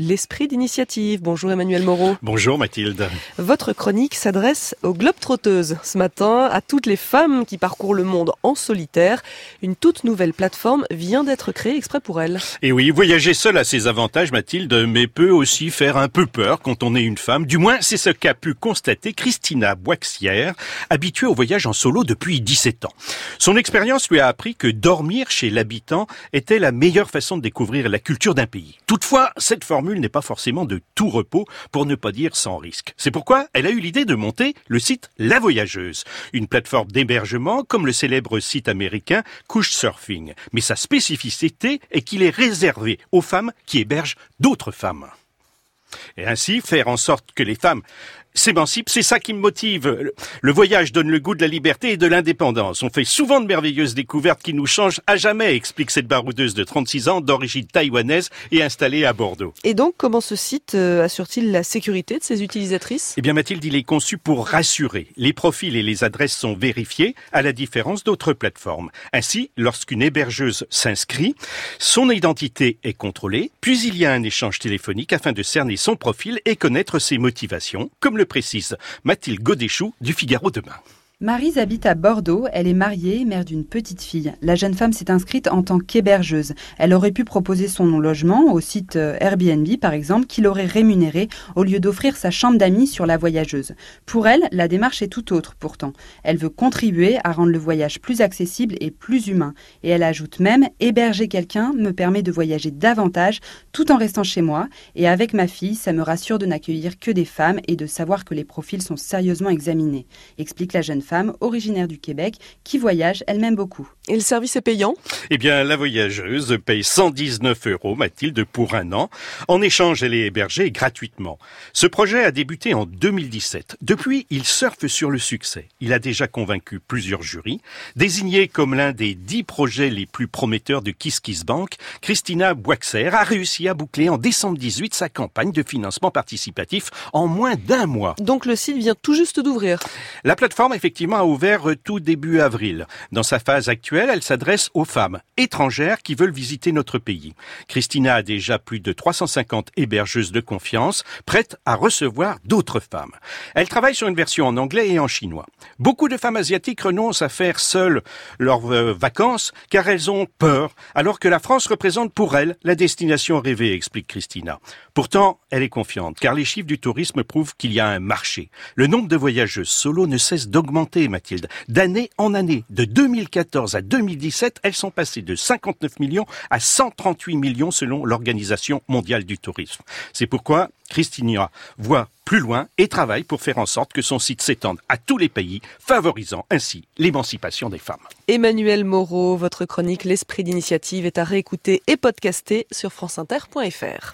l'esprit d'initiative. Bonjour Emmanuel Moreau. Bonjour Mathilde. Votre chronique s'adresse aux globetrotteuses. Ce matin, à toutes les femmes qui parcourent le monde en solitaire, une toute nouvelle plateforme vient d'être créée exprès pour elles. Et oui, voyager seul a ses avantages Mathilde, mais peut aussi faire un peu peur quand on est une femme. Du moins, c'est ce qu'a pu constater Christina Boixière, habituée au voyage en solo depuis 17 ans. Son expérience lui a appris que dormir chez l'habitant était la meilleure façon de découvrir la culture d'un pays. Toutefois, cette formule n'est pas forcément de tout repos, pour ne pas dire sans risque. C'est pourquoi elle a eu l'idée de monter le site La Voyageuse, une plateforme d'hébergement comme le célèbre site américain Couchsurfing. Mais sa spécificité est qu'il est réservé aux femmes qui hébergent d'autres femmes. Et ainsi faire en sorte que les femmes s'émancipe, c'est ça qui me motive. Le voyage donne le goût de la liberté et de l'indépendance. On fait souvent de merveilleuses découvertes qui nous changent à jamais, explique cette baroudeuse de 36 ans d'origine taïwanaise et installée à Bordeaux. Et donc, comment ce site euh, assure-t-il la sécurité de ses utilisatrices? Eh bien, Mathilde, il est conçu pour rassurer. Les profils et les adresses sont vérifiés, à la différence d'autres plateformes. Ainsi, lorsqu'une hébergeuse s'inscrit, son identité est contrôlée, puis il y a un échange téléphonique afin de cerner son profil et connaître ses motivations, comme le précise Mathilde Godéchou du Figaro demain. Marise habite à Bordeaux, elle est mariée, mère d'une petite fille. La jeune femme s'est inscrite en tant qu'hébergeuse. Elle aurait pu proposer son logement au site euh, Airbnb par exemple, qu'il aurait rémunéré au lieu d'offrir sa chambre d'amis sur la voyageuse. Pour elle, la démarche est tout autre pourtant. Elle veut contribuer à rendre le voyage plus accessible et plus humain. Et elle ajoute même, héberger quelqu'un me permet de voyager davantage tout en restant chez moi. Et avec ma fille, ça me rassure de n'accueillir que des femmes et de savoir que les profils sont sérieusement examinés, explique la jeune femme femme originaire du Québec qui voyage elle-même beaucoup. Et le service est payant? Eh bien, la voyageuse paye 119 euros, Mathilde, pour un an. En échange, elle est hébergée gratuitement. Ce projet a débuté en 2017. Depuis, il surfe sur le succès. Il a déjà convaincu plusieurs jurys. Désigné comme l'un des dix projets les plus prometteurs de Kiss Kiss Bank, Christina Boixer a réussi à boucler en décembre 18 sa campagne de financement participatif en moins d'un mois. Donc le site vient tout juste d'ouvrir. La plateforme, effectivement, a ouvert tout début avril. Dans sa phase actuelle, elle s'adresse aux femmes étrangères qui veulent visiter notre pays. Christina a déjà plus de 350 hébergeuses de confiance prêtes à recevoir d'autres femmes. Elle travaille sur une version en anglais et en chinois. Beaucoup de femmes asiatiques renoncent à faire seules leurs euh, vacances car elles ont peur, alors que la France représente pour elles la destination rêvée, explique Christina. Pourtant, elle est confiante car les chiffres du tourisme prouvent qu'il y a un marché. Le nombre de voyageuses solo ne cesse d'augmenter D'année en année, de 2014 à 2017, elles sont passées de 59 millions à 138 millions selon l'Organisation mondiale du tourisme. C'est pourquoi Christina voit plus loin et travaille pour faire en sorte que son site s'étende à tous les pays, favorisant ainsi l'émancipation des femmes. Emmanuel Moreau, votre chronique L'esprit d'initiative est à réécouter et podcaster sur franceinter.fr.